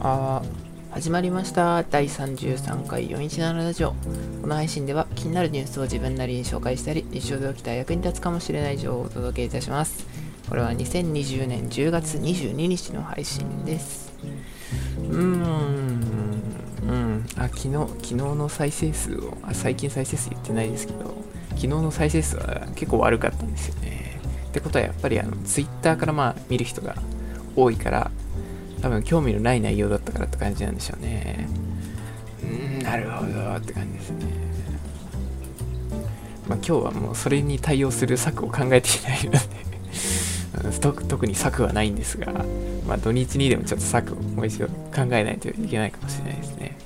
あ始まりました。第33回417ラジオ。この配信では気になるニュースを自分なりに紹介したり日常で起きた役に立つかもしれない情報をお届けいたします。これは2020年10月22日の配信です。うーん。うん。あ昨日昨日の再生数をあ最近再生数言ってないですけど昨日の再生数は結構悪かったんですよね。ってことはやっぱりあの Twitter からまあ見る人が多いから多分興味のない内容だったからって感じなんでしょうね。うーん、なるほどって感じですね。まあ今日はもうそれに対応する策を考えていないので 特特に策はないんですが、まあ土日にでもちょっと策をもう一度考えないといけないかもしれないですね。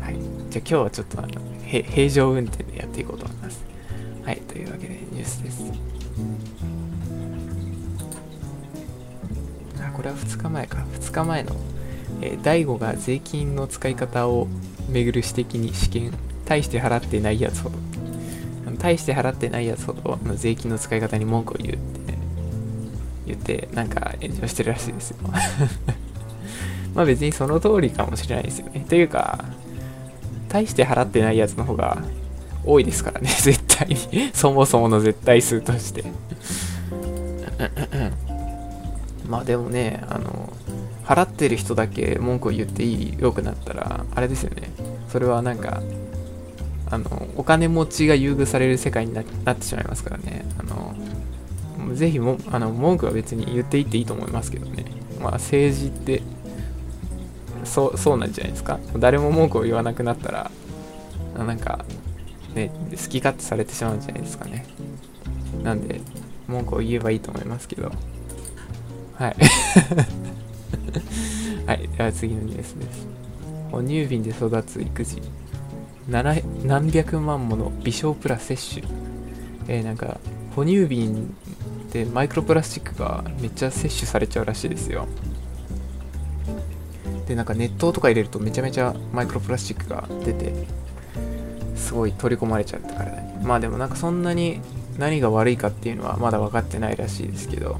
はい。じゃあ今日はちょっとあの平常運転でやっていこうと思います。はい。というわけでニュースです。れは2日前か。2日前の、えー、大悟が税金の使い方をめぐる指摘に試験。大して払ってないやつほど。大して払ってないやつほど税金の使い方に文句を言うって言ってなんか炎上してるらしいですよ。まあ別にその通りかもしれないですよね。というか大して払ってないやつの方が多いですからね。絶対に。そもそもの絶対数として。まあでもね、あの、払ってる人だけ文句を言っていいよくなったら、あれですよね。それはなんか、あの、お金持ちが優遇される世界になってしまいますからね。あの、ぜひも、あの、文句は別に言っていっていいと思いますけどね。まあ政治って、そう、そうなんじゃないですか。誰も文句を言わなくなったら、なんか、ね、好き勝手されてしまうんじゃないですかね。なんで、文句を言えばいいと思いますけど。はい。はい。では次のニュースです。哺乳瓶で育つ育児。何百万もの微小プラ摂取。えー、なんか、哺乳瓶でマイクロプラスチックがめっちゃ摂取されちゃうらしいですよ。で、なんか熱湯とか入れるとめちゃめちゃマイクロプラスチックが出て、すごい取り込まれちゃうったからね。まあでもなんかそんなに何が悪いかっていうのはまだ分かってないらしいですけど、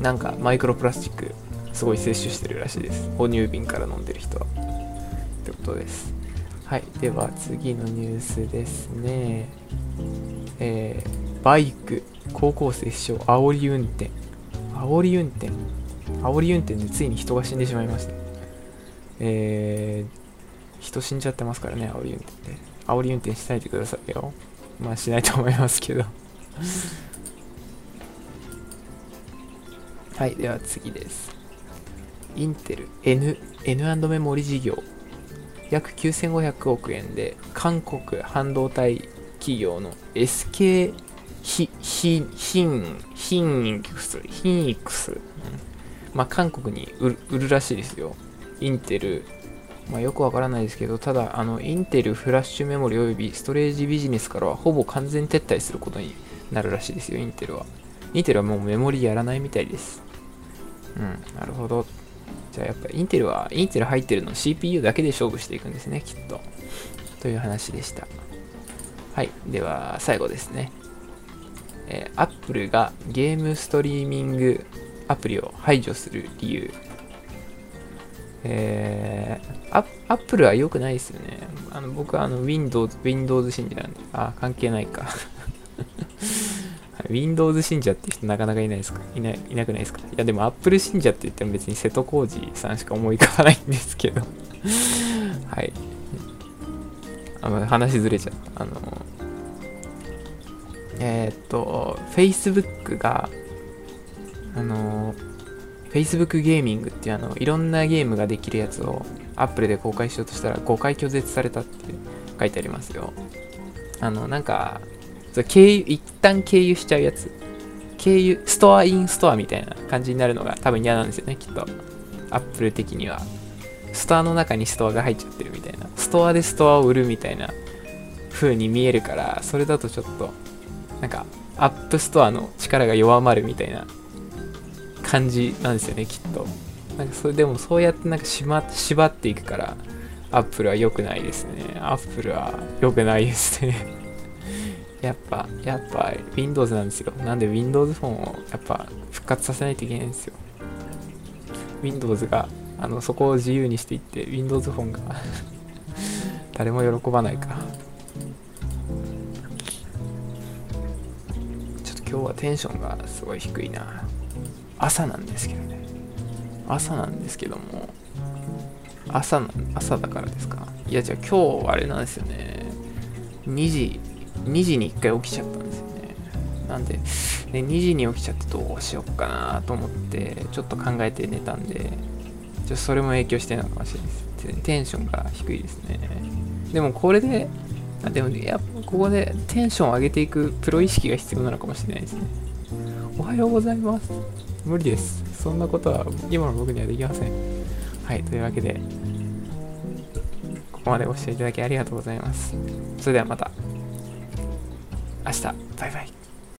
なんかマイクロプラスチックすごい摂取してるらしいです。哺乳瓶から飲んでる人は。ってことです。はい。では次のニュースですね。えー、バイク。高校生死傷煽り運転。煽り運転？煽り運転でついに人が死んでしまいましたえー、人死んじゃってますからね煽り運転で煽り運転しないでくださいよ。まあしないと思いますけど。はい、では次です。インテル N、N& メモリ事業。約9500億円で、韓国半導体企業の SK ヒ、ヒ、ヒン、ヒンイクス、ヒンイクス。まあ、韓国に売るらしいですよ。インテル、まあ、よくわからないですけど、ただ、あの、インテルフラッシュメモリ及びストレージビジネスからはほぼ完全撤退することになるらしいですよ、インテルは。インテルはもうメモリやらないみたいです。うん、なるほど。じゃあやっぱインテルは、インテル入ってるの CPU だけで勝負していくんですね、きっと。という話でした。はい。では、最後ですね。えー、Apple がゲームストリーミングアプリを排除する理由。えー、Apple は良くないですよね。あの僕はあの Windows、Windows 信者なんで。あ、関係ないか Windows 信者って人なかなかいないですか？いないいなくないですか？いやでも Apple 信者って言っても別に瀬戸康史さんしか思い浮かばないんですけど はい。あの話ずれちゃった。あの、えー、っと、Facebook が、あの、Facebook ゲーミングっていうあの、いろんなゲームができるやつを Apple で公開しようとしたら誤解拒絶されたって書いてありますよ。あの、なんか、そ経由、一旦経由しちゃうやつ。経由、ストアインストアみたいな感じになるのが多分嫌なんですよね、きっと。アップル的には。ストアの中にストアが入っちゃってるみたいな。ストアでストアを売るみたいな風に見えるから、それだとちょっと、なんか、 App Store の力が弱まるみたいな感じなんですよね、きっと。なんかそれでもそうやってなんか縛縛っていくから、アップルは良くないですね。アップルは良くないですねやっぱ、やっぱ Windows なんですよ。なんで Windows フォンをやっぱ復活させないといけないんですよ。Windows があのそこを自由にしていって Windows フォンが 誰も喜ばないか。ちょっと今日はテンションがすごい低いな。朝なんですけどね。朝なんですけども朝朝だからですか。いやじゃあ今日あれなんですよね。2時2時に1回起きちゃったんですよね。なんで、ね、2時に起きちゃってどうしよっかなと思ってちょっと考えて寝たんでちょそれも影響してるのかもしれないです。テンションが低いですね。でもこれであでもやっぱここでテンションを上げていくプロ意識が必要なのかもしれないですね。おはようございます。無理です。そんなことは今の僕にはできません。はいというわけでここまでご視聴いただきありがとうございます。それではまた。明日。バイバイ。